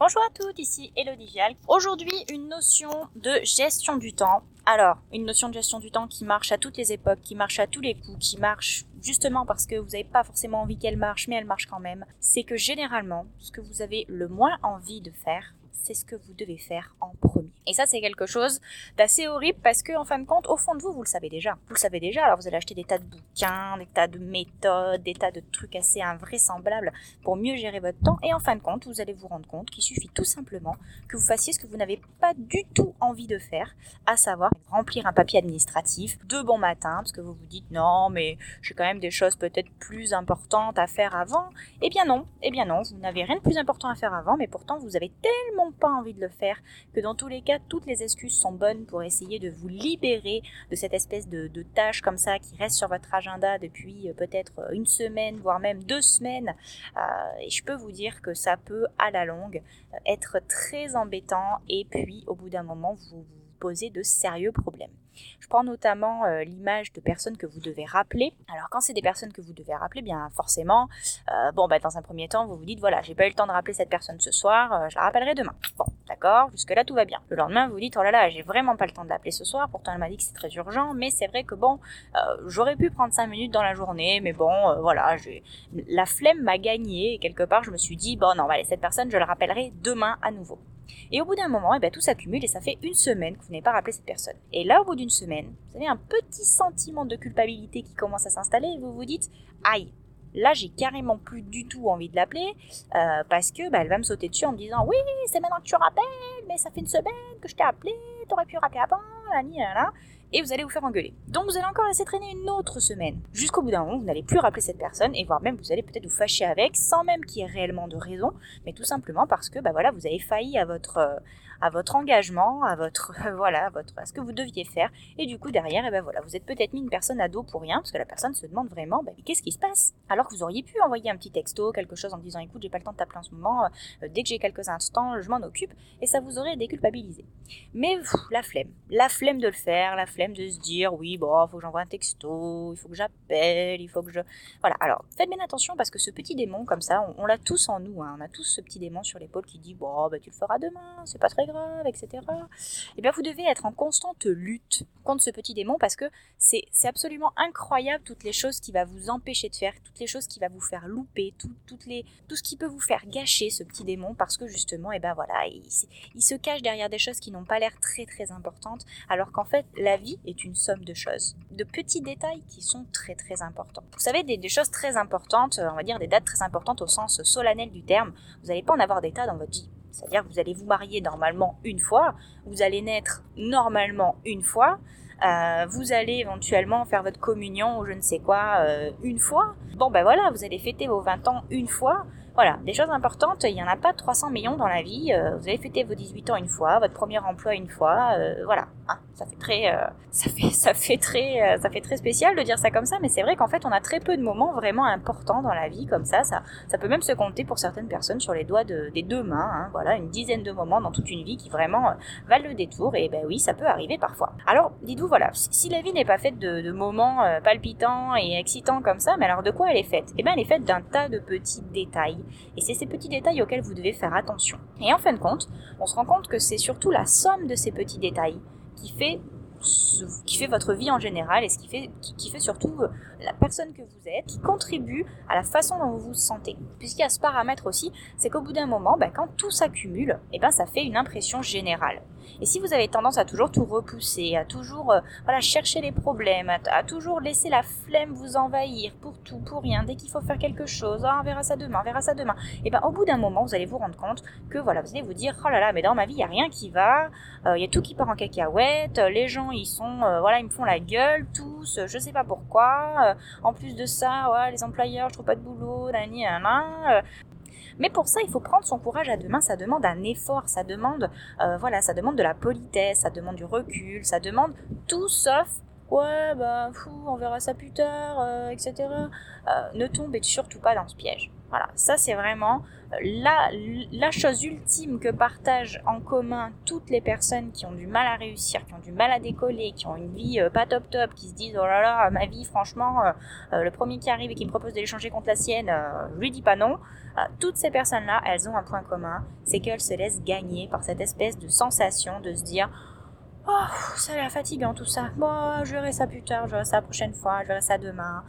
Bonjour à toutes, ici Elodie Vial. Aujourd'hui, une notion de gestion du temps. Alors, une notion de gestion du temps qui marche à toutes les époques, qui marche à tous les coups, qui marche justement parce que vous n'avez pas forcément envie qu'elle marche, mais elle marche quand même. C'est que généralement, ce que vous avez le moins envie de faire, c'est ce que vous devez faire en premier. Et ça, c'est quelque chose d'assez horrible parce que, en fin de compte, au fond de vous, vous le savez déjà. Vous le savez déjà, alors vous allez acheter des tas de bouquins, des tas de méthodes, des tas de trucs assez invraisemblables pour mieux gérer votre temps. Et en fin de compte, vous allez vous rendre compte qu'il suffit tout simplement que vous fassiez ce que vous n'avez pas du tout envie de faire, à savoir remplir un papier administratif de bon matin, parce que vous vous dites non, mais j'ai quand même des choses peut-être plus importantes à faire avant. Eh bien non, eh bien non, vous n'avez rien de plus important à faire avant, mais pourtant vous avez tellement pas envie de le faire, que dans tous les cas, toutes les excuses sont bonnes pour essayer de vous libérer de cette espèce de, tâche comme ça qui reste sur votre agenda depuis euh, peut-être euh, une semaine, voire même deux semaines. Euh, et je peux vous dire que ça peut, à la longue, être très embêtant et puis, au bout d'un moment, vous vous posez de sérieux problèmes. Je prends notamment euh, l'image de personnes que vous devez rappeler. Alors quand c'est des personnes que vous devez rappeler, bien forcément, euh, bon bah dans un premier temps, vous vous dites voilà, j'ai pas eu le temps de rappeler cette personne ce soir, euh, je la rappellerai demain. Bon, d'accord, jusque là tout va bien. Le lendemain, vous vous dites oh là là, j'ai vraiment pas le temps de l'appeler ce soir, pourtant elle m'a dit que c'est très urgent, mais c'est vrai que bon, j'aurais pu prendre 5 minutes dans la journée, mais bon, voilà, la flemme m'a gagné et quelque part je me suis dit bon non, allez, cette personne, je la rappellerai demain à nouveau. Et au bout d'un moment, eh ben, tout s'accumule et ça fait une semaine que vous n'avez pas rappelé cette personne. Et là, au bout d'une semaine, vous avez un petit sentiment de culpabilité qui commence à s'installer et vous vous dites, aïe, là j'ai carrément plus du tout envie de l'appeler euh, parce que bah, elle va me sauter dessus en me disant oui c'est maintenant que tu rappelles mais ça fait une semaine que je t'ai appelé t'aurais pu rappeler avant là, là et vous allez vous faire engueuler. Donc vous allez encore laisser traîner une autre semaine. Jusqu'au bout d'un moment, vous n'allez plus rappeler cette personne et voire même vous allez peut-être vous fâcher avec sans même qu'il y ait réellement de raison, mais tout simplement parce que bah voilà, vous avez failli à votre euh, à votre engagement, à votre voilà, à votre ce que vous deviez faire et du coup derrière et ben voilà, vous êtes peut-être mis une personne à dos pour rien parce que la personne se demande vraiment bah, qu'est-ce qui se passe? Alors que vous auriez pu envoyer un petit texto, quelque chose en disant écoute, j'ai pas le temps de t'appeler en ce moment, euh, dès que j'ai quelques instants, je m'en occupe et ça vous aurait déculpabilisé. Mais la flemme, la flemme de le faire, la flemme de se dire oui, bon, faut que j'envoie un texto, il faut que j'appelle, il faut que je voilà. Alors, faites bien attention parce que ce petit démon comme ça, on, l'a tous en nous, hein. on a tous ce petit démon sur l'épaule qui dit bon, bah tu le feras demain, c'est pas très grave, etc. Et eh bien, vous devez être en constante lutte contre ce petit démon parce que c'est absolument incroyable toutes les choses qui va vous empêcher de faire, toutes les choses qui va vous faire louper, tout, toutes les, tout ce qui peut vous faire gâcher ce petit démon parce que justement, eh ben voilà, il, il se cache derrière des choses qui n'ont pas l'air très très importantes, alors qu'en fait, la vie est une somme de choses, de petits détails qui sont très très importants. Vous savez, des, choses très importantes, on va dire des dates très importantes au sens solennel du terme, vous n'allez pas en avoir des tas dans votre vie. C'est-à-dire que vous allez vous marier normalement une fois, vous allez naître normalement une fois, euh, vous allez éventuellement faire votre communion ou je ne sais quoi euh, une fois. Bon ben voilà, vous allez fêter vos 20 ans une fois. Voilà, des choses importantes, il n'y en a pas 300 millions dans la vie. Euh, vous allez fêter vos 18 ans une fois, votre premier emploi une fois, voilà. Ça fait très, euh, ça fait, ça fait très, euh, ça fait très spécial de dire ça comme ça, mais c'est vrai qu'en fait, on a très peu de moments vraiment importants dans la vie comme ça. Ça, peut même se compter pour certaines personnes sur les doigts de, des deux mains. Hein, voilà, une dizaine de moments dans toute une vie qui vraiment valent le détour. Et ben oui, ça peut arriver parfois. Alors, dites-vous voilà, si la vie n'est pas faite de, de moments palpitants et excitants comme ça, mais alors de quoi elle est faite? Eh ben, elle est faite d'un tas de petits détails. Et c'est ces petits détails auxquels vous devez faire attention. Et en fin de compte, on se rend compte que c'est surtout la somme de ces petits détails qui fait votre vie en général et ce qui fait, surtout euh, la personne que vous êtes, qui contribue à la façon dont vous vous sentez. Puisqu'il y a ce paramètre aussi, c'est qu'au bout d'un moment, ben, quand tout s'accumule, eh ben, ça fait une impression générale. Et si vous avez tendance à toujours tout repousser, à toujours euh, chercher les problèmes, à, toujours laisser la flemme vous envahir pour tout, pour rien, dès qu'il faut faire quelque chose, ah, on verra ça demain, on verra ça demain, et ben au bout d'un moment, vous allez vous rendre compte que voilà, vous allez vous dire, oh là là, mais dans ma vie, il n'y a rien qui va, euh, il y a tout qui part en cacahuète, les gens, ils sont, euh, voilà, ils me font la gueule, tous, je sais pas pourquoi, en plus de ça, les employeurs, je trouve pas de boulot, nani, nana, mais pour ça, il faut prendre son courage à deux mains. Ça demande un effort, ça demande, euh, voilà, ça demande de la politesse, ça demande du recul, ça demande tout sauf ouais, bah, fou, on verra ça plus tard, euh, etc. Euh, ne tombez surtout pas dans ce piège. Voilà, ça c'est vraiment euh, la, chose ultime que partagent en commun toutes les personnes qui ont du mal à réussir, qui ont du mal à décoller, qui ont une vie pas top top, qui se disent oh là là, ma vie franchement, le premier qui arrive et qui me propose de l'échanger contre la sienne, je lui dis pas non. toutes ces personnes-là, elles ont un point commun, c'est qu'elles se laissent gagner par cette espèce de sensation de se dire Oh, ça a l'air fatigant tout ça. Bon, je verrai ça plus tard, je verrai ça la prochaine fois, je verrai ça demain.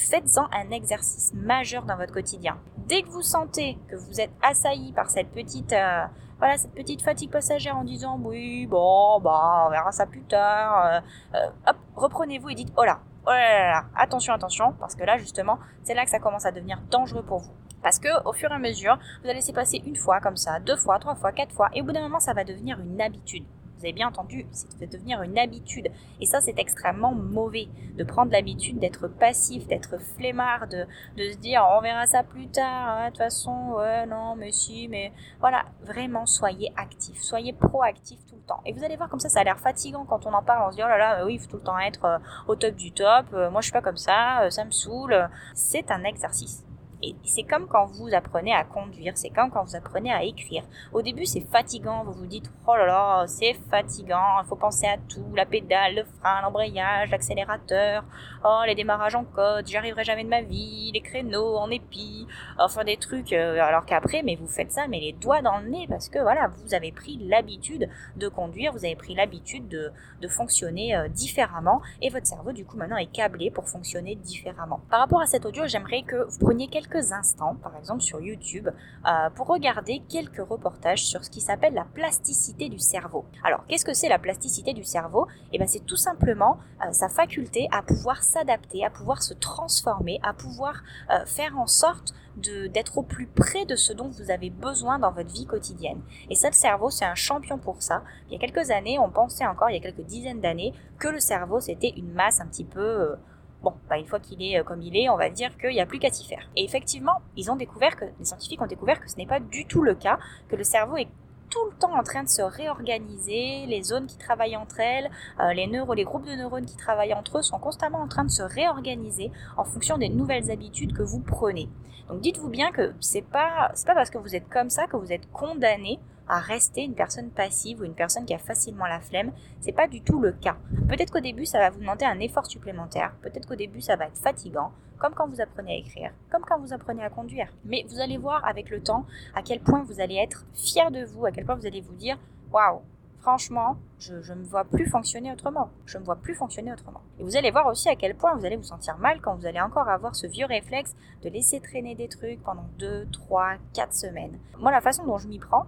Faites-en un exercice majeur dans votre quotidien. Dès que vous sentez que vous êtes assailli par cette petite, euh, voilà, cette petite fatigue passagère en disant oui, bon, bah, on verra ça plus tard. Euh, euh, hop, reprenez-vous et dites oh là, oh là là là, attention, attention, parce que là justement, c'est là que ça commence à devenir dangereux pour vous. Parce que au fur et à mesure, vous allez laisser passer une fois comme ça, deux fois, trois fois, quatre fois, et au bout d'un moment, ça va devenir une habitude vous avez bien entendu, c'est de devenir une habitude. Et ça, c'est extrêmement mauvais de prendre l'habitude d'être passif, d'être flemmard, de, se dire on verra ça plus tard, hein, de toute façon, ouais, non, mais si, mais voilà, vraiment, soyez actif, soyez proactif tout le temps. Et vous allez voir comme ça, ça a l'air fatigant quand on en parle, on se dit oh là là, oui, il faut tout le temps être euh, au top du top, euh, moi je suis pas comme ça, euh, ça me saoule. C'est un exercice. Et c'est comme quand vous apprenez à conduire, c'est comme quand vous apprenez à écrire. Au début, c'est fatigant, vous vous dites, oh là là, c'est fatigant, il faut penser à tout, la pédale, le frein, l'embrayage, l'accélérateur, oh, les démarrages en code, j'y arriverai jamais de ma vie, les créneaux en épi, enfin des trucs, euh, alors qu'après, mais vous faites ça, mais les doigts dans le nez, parce que voilà, vous avez pris l'habitude de conduire, vous avez pris l'habitude de, de fonctionner euh, différemment, et votre cerveau, du coup, maintenant est câblé pour fonctionner différemment. Par rapport à cet audio, j'aimerais que vous preniez quelques instants, par exemple sur YouTube, euh, pour regarder quelques reportages sur ce qui s'appelle la plasticité du cerveau. Alors, qu'est-ce que c'est la plasticité du cerveau? Eh bien, c'est tout simplement euh, sa faculté à pouvoir s'adapter, à pouvoir se transformer, à pouvoir euh, faire en sorte d'être au plus près de ce dont vous avez besoin dans votre vie quotidienne. Et ça, le cerveau, c'est un champion pour ça. Il y a quelques années, on pensait encore, il y a quelques dizaines d'années, que le cerveau, c'était une masse un petit peu Bon, bah, une fois qu'il est euh, comme il est, on va dire qu'il n'y a plus qu'à s'y faire. Et effectivement, ils ont découvert que, les scientifiques ont découvert que ce n'est pas du tout le cas, que le cerveau est tout le temps en train de se réorganiser, les zones qui travaillent entre elles, euh, les neurones, les groupes de neurones qui travaillent entre eux sont constamment en train de se réorganiser en fonction des nouvelles habitudes que vous prenez. Donc dites-vous bien que c'est pas c'est pas parce que vous êtes comme ça que vous êtes condamné à rester une personne passive ou une personne qui a facilement la flemme. C'est pas du tout le cas. Peut-être qu'au début, ça va vous demander un effort supplémentaire. Peut-être qu'au début, ça va être fatigant, comme quand vous apprenez à écrire, comme quand vous apprenez à conduire. Mais vous allez voir avec le temps à quel point vous allez être fier de vous, à quel point vous allez vous dire waouh, franchement, je ne me vois plus fonctionner autrement. Je me vois plus fonctionner autrement. Et vous allez voir aussi à quel point vous allez vous sentir mal quand vous allez encore avoir ce vieux réflexe de laisser traîner des trucs pendant 2, 3, 4 semaines. Moi, la façon dont je m'y prends,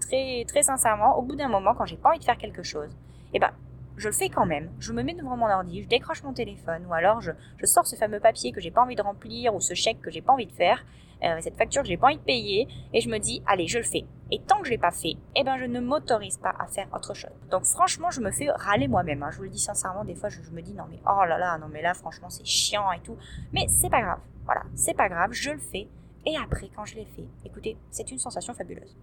très, très, sincèrement, au bout d'un moment, quand j'ai pas envie de faire quelque chose, eh ben, je le fais quand même. Je me mets devant mon ordi, je décroche mon téléphone, ou alors je, je sors ce fameux papier que j'ai pas envie de remplir, ou ce chèque que j'ai pas envie de faire, euh, cette facture que j'ai pas envie de payer, et je me dis, allez, je le fais. Et tant que je l'ai pas fait, eh ben, je ne m'autorise pas à faire autre chose. Donc, franchement, je me fais râler moi-même. Hein. Je vous le dis sincèrement, des fois, je, je, me dis, non, mais oh là là, non, mais là, franchement, c'est chiant et tout. Mais c'est pas grave. Voilà, c'est pas grave, je le fais. Et après, quand je l'ai fait, écoutez, c'est une sensation fabuleuse.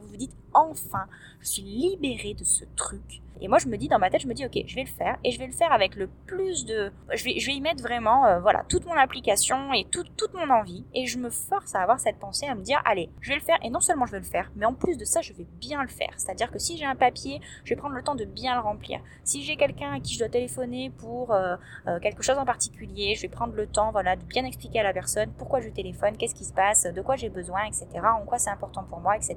Vous vous dites, enfin, je suis libérée de ce truc et moi, je me dis dans ma tête, je me dis, ok, je vais le faire et je vais le faire avec le plus de, je vais, je vais y mettre vraiment, euh, voilà, toute mon application et toute mon envie. Et je me force à avoir cette pensée, à me dire, allez, je vais le faire. Et non seulement je vais le faire, mais en plus de ça, je vais bien le faire. C'est-à-dire que si j'ai un papier, je vais prendre le temps de bien le remplir. Si j'ai quelqu'un à qui je dois téléphoner pour euh, euh, quelque chose en particulier, je vais prendre le temps, voilà, de bien expliquer à la personne pourquoi je téléphone, qu'est-ce qui se passe, de quoi j'ai besoin, etc. En quoi c'est important pour moi, etc.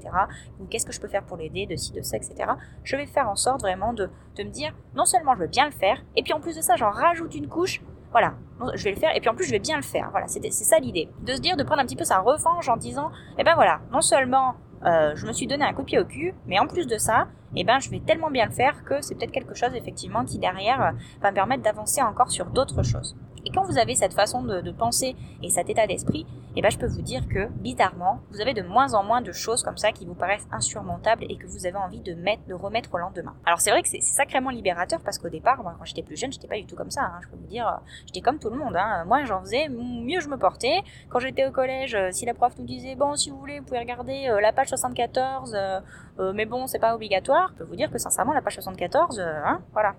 Ou qu'est-ce que je peux faire pour l'aider, de ci, de ça, etc. Je vais faire en sorte vraiment de, me dire, non seulement je veux bien le faire, et puis en plus de ça, j'en rajoute une couche. Voilà, je vais le faire, et puis en plus je vais bien le faire. Voilà, c'est ça l'idée. De se dire, de prendre un petit peu sa revanche en disant, eh ben voilà, non seulement euh, je me suis donné un coup de pied au cul, mais en plus de ça, eh ben, je vais tellement bien le faire que c'est peut-être quelque chose effectivement qui derrière va me permettre d'avancer encore sur d'autres choses. Et quand vous avez cette façon de, penser et cet état d'esprit, eh ben, je peux vous dire que, bizarrement, vous avez de moins en moins de choses comme ça qui vous paraissent insurmontables et que vous avez envie de, mettre, de remettre au lendemain. Alors c'est vrai que c'est sacrément libérateur parce qu'au départ, moi, quand j'étais plus jeune, j'étais pas du tout comme ça. Hein. Je peux vous dire, j'étais comme tout le monde. Hein. Moi, j'en faisais, mieux je me portais. Quand j'étais au collège, euh, si la prof nous disait, bon, si vous voulez, vous pouvez regarder euh, la page 74, euh, mais bon, c'est pas obligatoire, je peux vous dire que sincèrement, la page 74, hein, voilà,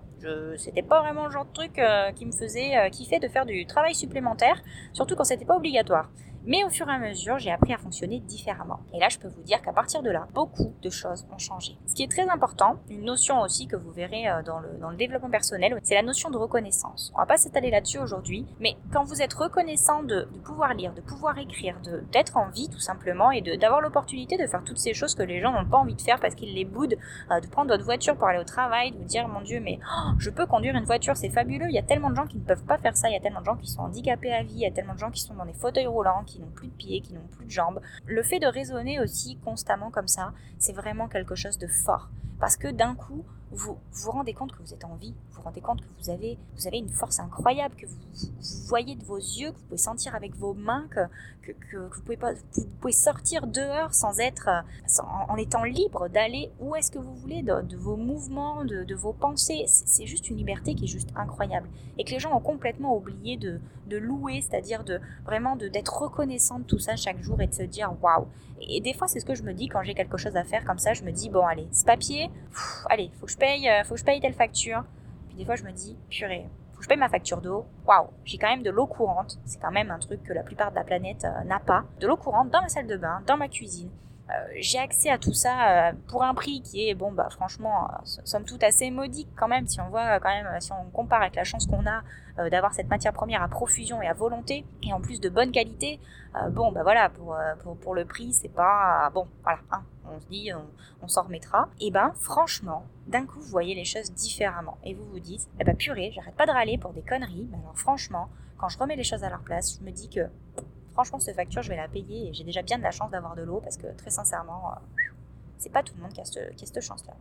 c'était pas vraiment le genre de truc qui me faisait kiffer de faire du travail supplémentaire, surtout quand c'était pas obligatoire. Mais au fur et à mesure, j'ai appris à fonctionner différemment. Et là, je peux vous dire qu'à partir de là, beaucoup de choses ont changé. Ce qui est très important, une notion aussi que vous verrez euh, dans le, développement personnel, c'est la notion de reconnaissance. On va pas s'étaler là-dessus aujourd'hui, mais quand vous êtes reconnaissant de, pouvoir lire, de pouvoir écrire, d'être en vie tout simplement, et d'avoir l'opportunité de faire toutes ces choses que les gens n'ont pas envie de faire parce qu'ils les boudent, euh, de prendre votre voiture pour aller au travail, de vous dire mon Dieu, mais oh, je peux conduire une voiture, c'est fabuleux. Il y a tellement de gens qui ne peuvent pas faire ça, il y a tellement de gens qui sont handicapés à vie, il y a tellement de gens qui sont dans des fauteuils roulants, n'ont plus de pieds, qui n'ont plus de jambes. Le fait de raisonner aussi constamment comme ça, c'est vraiment quelque chose de fort. Parce que d'un coup, vous vous rendez compte que vous êtes en vie, vous vous rendez compte que vous avez, vous avez une force incroyable, que vous, voyez de vos yeux, que vous pouvez sentir avec vos mains, que, que, vous, pouvez pas, vous pouvez sortir dehors sans être, en, étant libre d'aller où est-ce que vous voulez, de, vos mouvements, de, de vos pensées. C'est juste une liberté qui est juste incroyable. Et que les gens ont complètement oublié de, de louer, c'est-à-dire de vraiment d'être reconnaissant de tout ça chaque jour et de se dire waouh. Et, des fois, c'est ce que je me dis quand j'ai quelque chose à faire comme ça. Je me dis bon, allez, ce papier, allez, faut que je paye, euh, faut que je paye telle facture. Puis des fois, je me dis purée, faut que je paye ma facture d'eau. Waouh, j'ai quand même de l'eau courante. C'est quand même un truc que la plupart de la planète euh, n'a pas. De l'eau courante dans ma salle de bain, dans ma cuisine. Euh, j'ai accès à tout ça pour un prix qui est, bon, bah, franchement, somme toute assez modique quand même, si on voit quand même, si on compare avec la chance qu'on a d'avoir cette matière première à profusion et à volonté, et en plus de bonne qualité, bon, bah voilà, pour, pour, pour le prix, c'est pas. Bon, voilà, hein, on se dit, on, s'en remettra. Et ben, franchement, d'un coup, vous voyez les choses différemment. Et vous vous dites, eh ben purée, j'arrête pas de râler pour des conneries, mais alors franchement, quand je remets les choses à leur place, je me dis que franchement, cette facture, je vais la payer et j'ai déjà bien de la chance d'avoir de l'eau parce que très sincèrement, c'est pas tout le monde qui a, cette chance-là.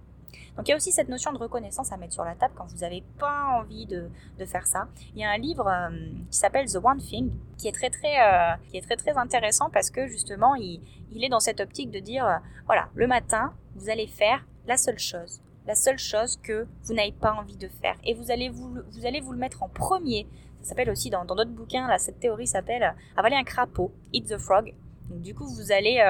Donc il y a aussi cette notion de reconnaissance à mettre sur la table quand vous n'avez pas envie de, faire ça. Il y a un livre euh, qui s'appelle The One Thing qui est très très euh, qui est très très intéressant parce que justement il, est dans cette optique de dire euh, voilà le matin vous allez faire la seule chose. La seule chose que vous n'avez pas envie de faire. Et vous allez vous, vous allez vous le mettre en premier. Ça s'appelle aussi dans d'autres bouquins là cette théorie s'appelle avaler un crapaud eat the frog. Donc du coup vous allez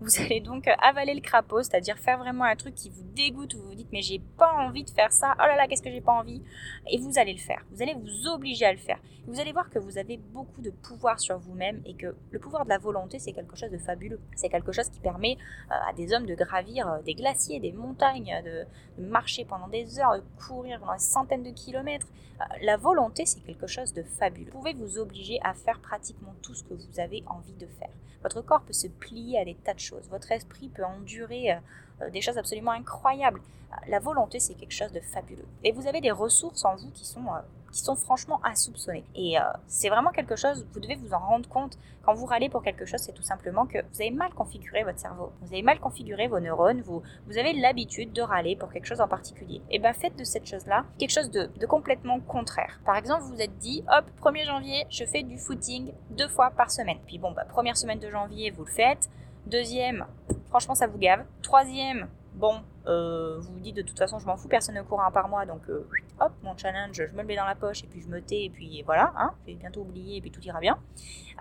vous allez donc avaler le crapaud, c'est-à-dire faire vraiment un truc qui vous dégoûte, où vous vous dites mais j'ai pas envie de faire ça, oh là là, qu'est-ce que j'ai pas envie, et vous allez le faire. Vous allez vous obliger à le faire. Vous allez voir que vous avez beaucoup de pouvoir sur vous-même et que le pouvoir de la volonté, c'est quelque chose de fabuleux. C'est quelque chose qui permet euh, à des hommes de gravir euh, des glaciers, des montagnes, de, marcher pendant des heures, de courir pendant des centaines de kilomètres. Euh, la volonté, c'est quelque chose de fabuleux. Vous pouvez vous obliger à faire pratiquement tout ce que vous avez envie de faire. Votre corps peut se plier à des tas de choses. Votre esprit peut endurer euh, euh, des choses absolument incroyables. La volonté, c'est quelque chose de fabuleux. Et vous avez des ressources en vous qui sont euh, qui sont franchement insoupçonnés. Et c'est vraiment quelque chose, vous devez vous en rendre compte quand vous râlez pour quelque chose, c'est tout simplement que vous avez mal configuré votre cerveau, vous avez mal configuré vos neurones, vous, vous avez l'habitude de râler pour quelque chose en particulier. Et bien faites de cette chose-là quelque chose de, de, complètement contraire. Par exemple, vous vous êtes dit, hop, 1er janvier, je fais du footing deux fois par semaine. Puis bon, bah, première semaine de janvier, vous le faites. Deuxième, franchement, ça vous gave. Troisième, bon, euh, vous vous dites de toute façon je m'en fous, personne ne court un par mois, donc euh, hop, mon challenge, je me le mets dans la poche et puis je me tais et puis voilà, hein, je vais bientôt oublier et puis tout ira bien.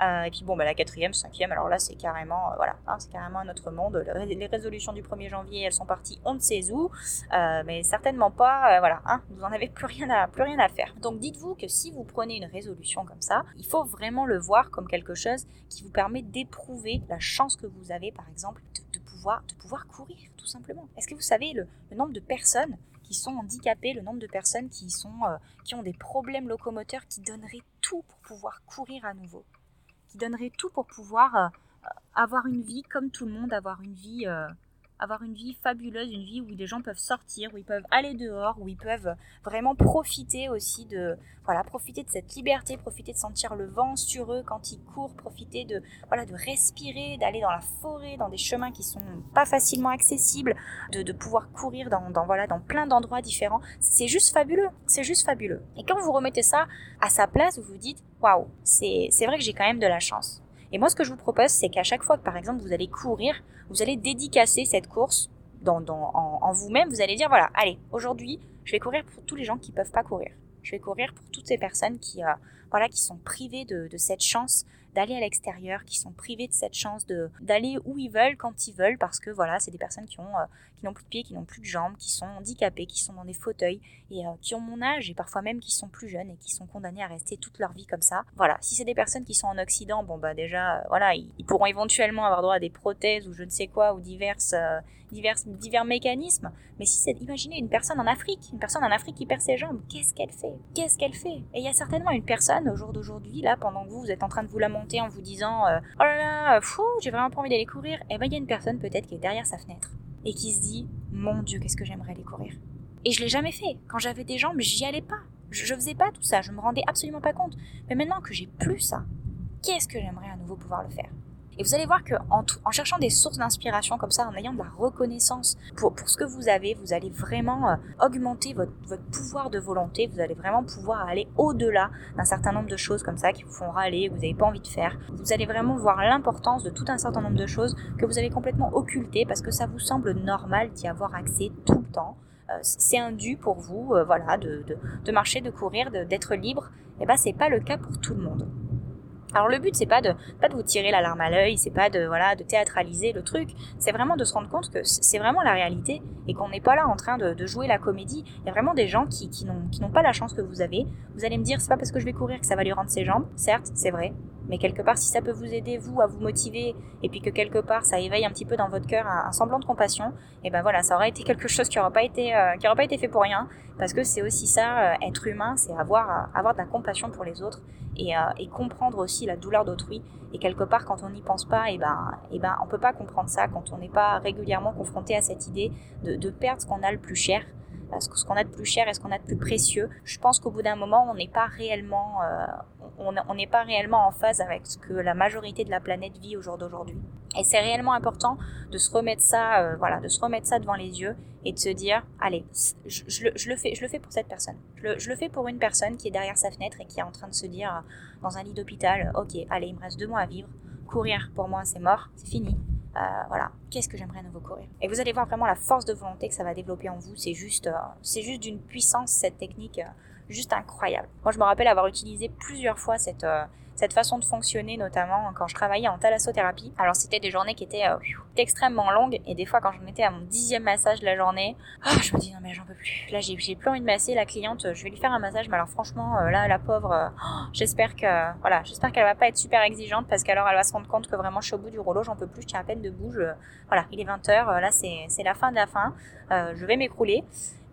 Euh, et puis bon, bah, la quatrième, cinquième, alors là c'est carrément, voilà, hein, c'est carrément un autre monde. Les résolutions du 1er janvier, elles sont parties on ne sait où, mais certainement pas, voilà, hein, vous en avez plus rien, à, plus rien à faire. Donc dites-vous que si vous prenez une résolution comme ça, il faut vraiment le voir comme quelque chose qui vous permet d'éprouver la chance que vous avez, par exemple, de, pouvoir, de pouvoir courir, tout simplement. Est-ce que vous savez le, nombre de personnes qui sont handicapées, le nombre de personnes euh, qui ont des problèmes locomoteurs, qui donneraient tout pour pouvoir courir à nouveau, qui donneraient tout pour pouvoir euh, avoir une vie comme tout le monde, avoir une vie, euh, avoir une vie fabuleuse, une vie où les gens peuvent sortir, où ils peuvent aller dehors, où ils peuvent vraiment profiter aussi de, voilà, profiter de cette liberté, profiter de sentir le vent sur eux quand ils courent, profiter de, voilà, de respirer, d'aller dans la forêt, dans des chemins qui sont pas facilement accessibles, de, pouvoir courir dans, dans, voilà, dans plein d'endroits différents. C'est juste fabuleux, c'est juste fabuleux. Et quand vous remettez ça à sa place, vous vous dites, waouh, c'est vrai que j'ai quand même de la chance. Et moi, ce que je vous propose, c'est qu'à chaque fois que, par exemple, vous allez courir, vous allez dédicacer cette course dans, en, vous-même. Vous allez dire, voilà, allez, aujourd'hui, je vais courir pour tous les gens qui peuvent pas courir. Je vais courir pour toutes ces personnes qui, euh, voilà, qui sont privées de, cette chance d'aller à l'extérieur, qui sont privés de cette chance d'aller où ils veulent quand ils veulent, parce que voilà, c'est des personnes euh, qui n'ont plus de pieds, qui n'ont plus de jambes, qui sont handicapées, qui sont dans des fauteuils et euh, qui ont mon âge et parfois même qui sont plus jeunes et qui sont condamnés à rester toute leur vie comme ça. Voilà, si c'est des personnes qui sont en Occident, bon bah déjà, euh, voilà, ils, pourront éventuellement avoir droit à des prothèses ou je ne sais quoi ou diverses divers, divers mécanismes. Mais si c'est, imaginez une personne en Afrique, une personne en Afrique qui perd ses jambes, qu'est-ce qu'elle fait? Qu'est-ce qu'elle fait? Et il y a certainement une personne au jour d'aujourd'hui, là, pendant que vous, vous êtes en train de vous lamenter en vous disant euh, Oh là là, fou, j'ai vraiment pas envie d'aller courir. Et eh ben il y a une personne peut-être qui est derrière sa fenêtre et qui se dit Mon Dieu, qu'est-ce que j'aimerais aller courir. Et je l'ai jamais fait. Quand j'avais des jambes, j'y allais pas. Je, je faisais pas tout ça, je me rendais absolument pas compte. Mais maintenant que j'ai plus ça, qu'est-ce que j'aimerais à nouveau pouvoir le faire? Et vous allez voir que en, cherchant des sources d'inspiration comme ça, en ayant de la reconnaissance pour, pour ce que vous avez, vous allez vraiment euh, augmenter votre, votre, pouvoir de volonté. Vous allez vraiment pouvoir aller au-delà d'un certain nombre de choses comme ça qui vous font râler, que vous n'avez pas envie de faire. Vous allez vraiment voir l'importance de tout un certain nombre de choses que vous avez complètement occultées parce que ça vous semble normal d'y avoir accès tout le temps euh, c'est un dû pour vous, euh, voilà, de, de, marcher, de courir, d'être libre. Et eh ben c'est pas le cas pour tout le monde. Alors le but c'est pas de pas de vous tirer la larme à l'œil, c'est pas de voilà de théâtraliser le truc, c'est vraiment de se rendre compte que c'est vraiment la réalité et qu'on n'est pas là en train de, de, jouer la comédie. Il y a vraiment des gens qui, qui n'ont qui n'ont pas la chance que vous avez. Vous allez me dire c'est pas parce que je vais courir que ça va lui rendre ses jambes. Certes c'est vrai, mais quelque part, si ça peut vous aider, vous, à vous motiver, et puis que quelque part, ça éveille un petit peu dans votre cœur un, semblant de compassion, et eh ben voilà, ça aurait été quelque chose qui n'aurait pas été, euh, pas été fait pour rien, parce que c'est aussi ça, euh, être humain, c'est avoir, euh, avoir de la compassion pour les autres, et, et comprendre aussi la douleur d'autrui. Et quelque part, quand on n'y pense pas, et eh ben, et eh ben, on peut pas comprendre ça quand on n'est pas régulièrement confronté à cette idée de, de perdre ce qu'on a le plus cher ce qu'on a de plus cher et ce qu'on a de plus précieux. Je pense qu'au bout d'un moment, on n'est pas réellement, euh, on n'est pas réellement en phase avec ce que la majorité de la planète vit au jour d'aujourd'hui. Et c'est réellement important de se remettre ça, euh, voilà, de se remettre ça devant les yeux et de se dire, allez, je, le, fais, je le fais pour cette personne. Je le, fais pour une personne qui est derrière sa fenêtre et qui est en train de se dire, euh, dans un lit d'hôpital, ok, allez, il me reste deux mois à vivre. Courir, pour moi, c'est mort, c'est fini. Euh, voilà, qu'est-ce que j'aimerais à nouveau courir. Et vous allez voir vraiment la force de volonté que ça va développer en vous. C'est juste, euh, c'est juste d'une puissance cette technique, euh, juste incroyable. Moi, je me rappelle avoir utilisé plusieurs fois cette cette façon de fonctionner, notamment quand je travaillais en thalassothérapie. Alors c'était des journées qui étaient euh, extrêmement longues et des fois quand j'en étais à mon dixième massage de la journée, oh, je me dis non mais j'en peux plus. Là j'ai plus envie de masser la cliente, je vais lui faire un massage, mais alors franchement euh, là la pauvre, euh, oh, j'espère que voilà, j'espère qu'elle va pas être super exigeante parce qu'alors elle va se rendre compte que vraiment je suis au bout du rouleau, j'en peux plus, je tiens à peine de bouge. voilà, il est 20h, là c'est la fin de la fin, je vais m'écrouler.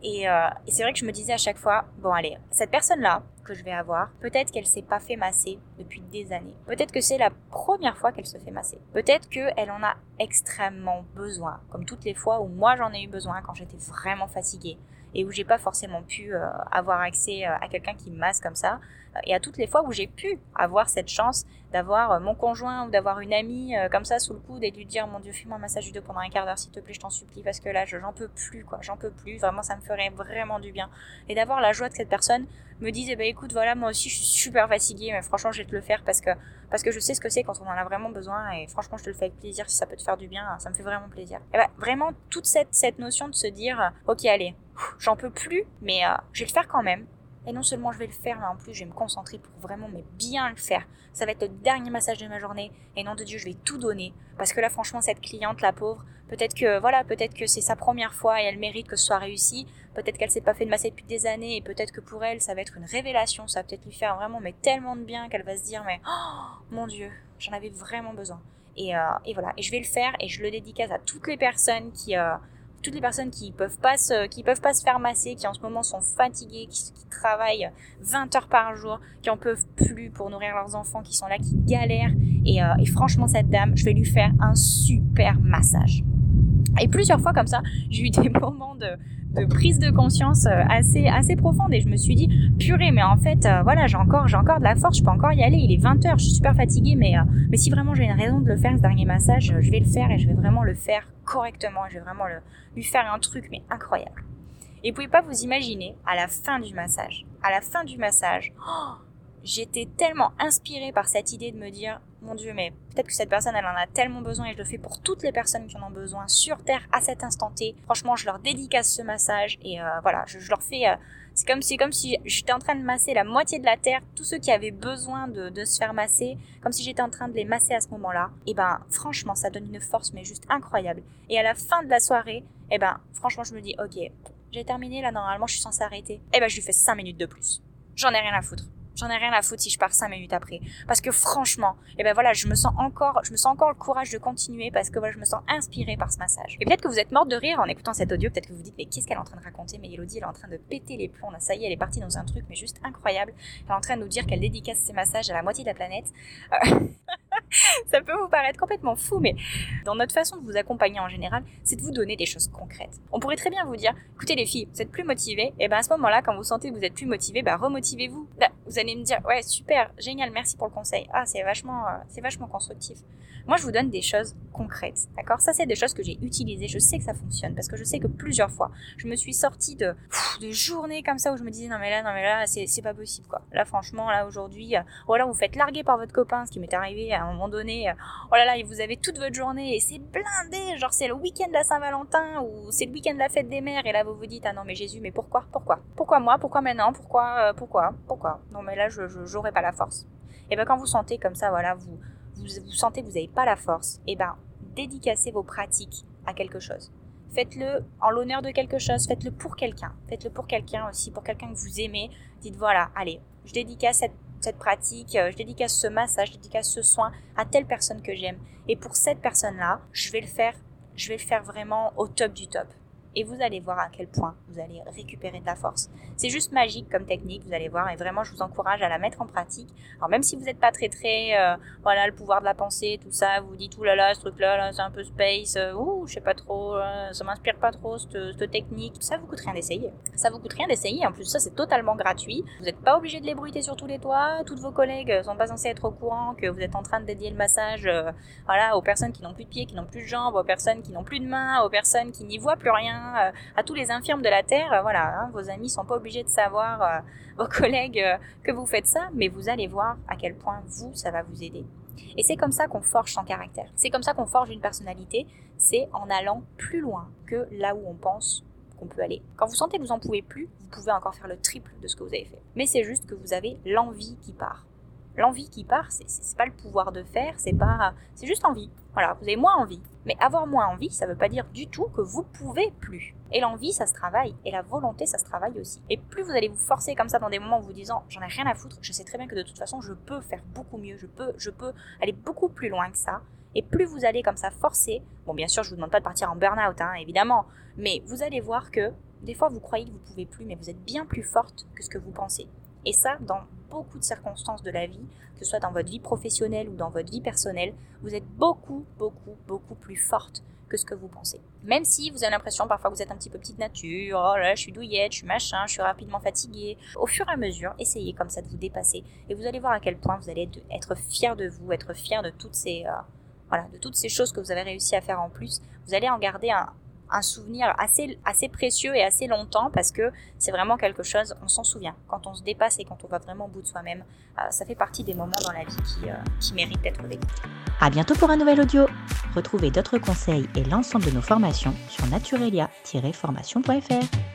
Et, euh, et c'est vrai que je me disais à chaque fois, bon allez, cette personne-là que je vais avoir, peut-être qu'elle s'est pas fait masser depuis des années. Peut-être que c'est la première fois qu'elle se fait masser. Peut-être qu'elle en a extrêmement besoin, comme toutes les fois où moi j'en ai eu besoin quand j'étais vraiment fatiguée et où j'ai pas forcément pu euh, avoir accès euh, à quelqu'un qui me masse comme ça et à toutes les fois où j'ai pu avoir cette chance d'avoir euh, mon conjoint ou d'avoir une amie comme ça sous le coude et de lui dire mon dieu fais-moi un massage du dos pendant un quart d'heure s'il te plaît je t'en supplie parce que là j'en peux plus quoi. J'en peux plus. Vraiment ça me ferait vraiment du bien. Et d'avoir la joie que cette personne me dise eh ben écoute voilà moi aussi je suis super fatiguée mais franchement je vais te le faire parce que parce que je sais ce que c'est quand on en a vraiment besoin et franchement je te le fais avec plaisir si ça peut te faire du bien ça me fait vraiment plaisir. Et ben vraiment toute cette cette notion de se dire ok allez j'en peux plus, mais euh, je vais le faire quand même. Et non seulement je vais le faire, mais en plus je vais me concentrer pour vraiment bien le faire. Ça va être le dernier massage de ma journée. Et non de Dieu, je vais tout donner. Parce que là, franchement, cette cliente, la pauvre, peut-être que voilà, peut-être que c'est sa première fois et elle mérite que ce soit réussi. Peut-être qu'elle s'est pas fait de masser depuis des années et peut-être que pour elle, ça va être une révélation. Ça va peut-être lui faire vraiment tellement de bien qu'elle va se dire mais oh, mon Dieu, j'en avais vraiment besoin. Et, euh, voilà. Et je vais le faire et je le dédicace à toutes les personnes qui euh, toutes les personnes qui peuvent peuvent pas se faire masser, qui en ce moment sont fatiguées, qui, travaillent 20 heures par jour, qui en peuvent plus pour nourrir leurs enfants, qui sont là, qui galèrent. Et, euh, et franchement, cette dame, je vais lui faire un super massage. Et plusieurs fois comme ça, j'ai eu des moments de, de prise de conscience euh, assez, assez profonde et je me suis dit, purée, mais en fait, euh, voilà, j'ai encore, j'ai encore de la force, je peux encore y aller. Il est 20h, je suis super fatiguée, mais, euh, mais si vraiment j'ai une raison de le faire, ce dernier massage, je vais le faire et je vais vraiment le faire correctement. Je vais vraiment lui faire un truc, mais incroyable. Et vous pouvez pas vous imaginer, à la fin du massage, à la fin du massage, oh, j'étais tellement inspirée par cette idée de me dire, mon Dieu, mais peut-être que cette personne, elle en a tellement besoin et je le fais pour toutes les personnes qui en ont besoin sur Terre à cet instant T. Franchement, je leur dédicace ce massage et euh, voilà, je, leur fais... Euh, c'est comme, si j'étais en train de masser la moitié de la Terre, tous ceux qui avaient besoin de, de se faire masser, comme si j'étais en train de les masser à ce moment-là. Et ben, franchement, ça donne une force, mais juste incroyable. Et à la fin de la soirée, et ben, franchement, je me dis, ok, j'ai terminé, là, normalement, je suis censée arrêter. Et ben, je lui fais 5 minutes de plus. J'en ai rien à foutre j'en ai rien à foutre si je pars cinq minutes après. Parce que franchement, et eh ben voilà, je me sens encore, je me sens encore le courage de continuer parce que voilà, je me sens inspirée par ce massage. Et peut-être que vous êtes morte de rire en écoutant cet audio, peut-être que vous dites, mais qu'est-ce qu'elle est en train de raconter? Mais Elodie, elle est en train de péter les plombs, ça y est, elle est partie dans un truc, mais juste incroyable. Elle est en train de nous dire qu'elle dédicace ses massages à la moitié de la planète. Euh, ça peut vous paraître complètement fou, mais dans notre façon de vous accompagner en général, c'est de vous donner des choses concrètes. On pourrait très bien vous dire, écoutez les filles, vous êtes plus motivées, et ben à ce moment-là, quand vous sentez que vous êtes plus motivées, ben remotivez-vous. Vous allez me dire, ouais, super, génial, merci pour le conseil. Ah, c'est vachement, euh, c'est vachement constructif. Moi, je vous donne des choses concrètes, d'accord? Ça, c'est des choses que j'ai utilisées. Je sais que ça fonctionne parce que je sais que plusieurs fois, je me suis sortie de, de journées comme ça où je me disais, non mais là, non mais là, c'est pas possible, quoi. Là, franchement, là, aujourd'hui, euh, ou alors vous faites larguer par votre copain, ce qui m'est arrivé à un moment donné. Euh, oh là là, vous avez toute votre journée et c'est blindé, genre c'est le week-end de la Saint-Valentin ou c'est le week-end de la fête des mères et là, vous vous dites, ah non mais Jésus, mais pourquoi Pourquoi? Pourquoi moi? Pourquoi maintenant? Pourquoi Pourquoi? Pourquoi? Non mais là, je pas la force. Et ben quand vous sentez comme ça, voilà, vous vous, sentez que vous n'avez pas la force, et ben dédicacez vos pratiques à quelque chose. Faites-le en l'honneur de quelque chose, faites-le pour quelqu'un. Faites-le pour quelqu'un aussi, pour quelqu'un que vous aimez. Dites voilà, allez, je dédicace cette, cette pratique, euh, je dédicace ce massage, je dédicace ce soin à telle personne que j'aime. Et pour cette personne-là, je vais le faire, je vais le faire vraiment au top du top et vous allez voir à quel point vous allez récupérer de la force. C'est juste magique comme technique, vous allez voir, et vraiment je vous encourage à la mettre en pratique. Alors même si vous n'êtes pas très très, euh, voilà, le pouvoir de la pensée, tout ça, vous, dites, oulala, là là, ce truc-là, là, c'est un peu space, euh, ouh, je sais pas trop, euh, ça m'inspire pas trop, cette, technique, ça vous coûte rien d'essayer. Ça vous coûte rien d'essayer, en plus ça c'est totalement gratuit. Vous n'êtes pas obligé de l'ébruiter sur tous les toits, toutes vos collègues sont pas censés être au courant que vous êtes en train de dédier le massage, voilà, aux personnes qui n'ont plus de pieds, qui n'ont plus de jambes, aux personnes qui n'ont plus de mains, aux personnes qui n'y voient plus rien, euh, à tous les infirmes de la Terre, euh, voilà, hein, vos amis sont pas obligés de savoir, euh, vos collègues, que vous faites ça, mais vous allez voir à quel point vous, ça va vous aider. Et c'est comme ça qu'on forge son caractère. C'est comme ça qu'on forge une personnalité. C'est en allant plus loin que là où on pense qu'on peut aller. Quand vous sentez que vous en pouvez plus, vous pouvez encore faire le triple de ce que vous avez fait. Mais c'est juste que vous avez l'envie qui part l'envie qui part, c'est pas le pouvoir de faire, c'est pas, c'est juste envie. Voilà, vous avez moins envie. Mais avoir moins envie, ça veut pas dire du tout que vous pouvez plus. Et l'envie, ça se travaille. Et la volonté, ça se travaille aussi. Et plus vous allez vous forcer comme ça dans des moments où vous disant, j'en ai rien à foutre, je sais très bien que de toute façon, je peux faire beaucoup mieux, je peux, je peux aller beaucoup plus loin que ça. Et plus vous allez comme ça forcer, bon, bien sûr, je vous demande pas de partir en burn-out, hein, évidemment, mais vous allez voir que des fois, vous croyez que vous pouvez plus, mais vous êtes bien plus forte que ce que vous pensez. Et ça, dans beaucoup de circonstances de la vie, que ce soit dans votre vie professionnelle ou dans votre vie personnelle, vous êtes beaucoup, beaucoup, beaucoup plus forte que ce que vous pensez. Même si vous avez l'impression parfois que vous êtes un petit peu petite nature, oh là, je suis douillette, je suis machin, je suis rapidement fatiguée. Au fur et à mesure, essayez comme ça de vous dépasser et vous allez voir à quel point vous allez être fier de vous, être fier de toutes ces euh, voilà, de toutes ces choses que vous avez réussi à faire en plus. Vous allez en garder un, un souvenir assez, assez précieux et assez longtemps parce que c'est vraiment quelque chose, on s'en souvient. Quand on se dépasse et quand on va vraiment au bout de soi-même, euh, ça fait partie des moments dans la vie qui, euh, qui méritent d'être vécus. À bientôt pour un nouvel audio. Retrouvez d'autres conseils et l'ensemble de nos formations sur naturelia-formation.fr.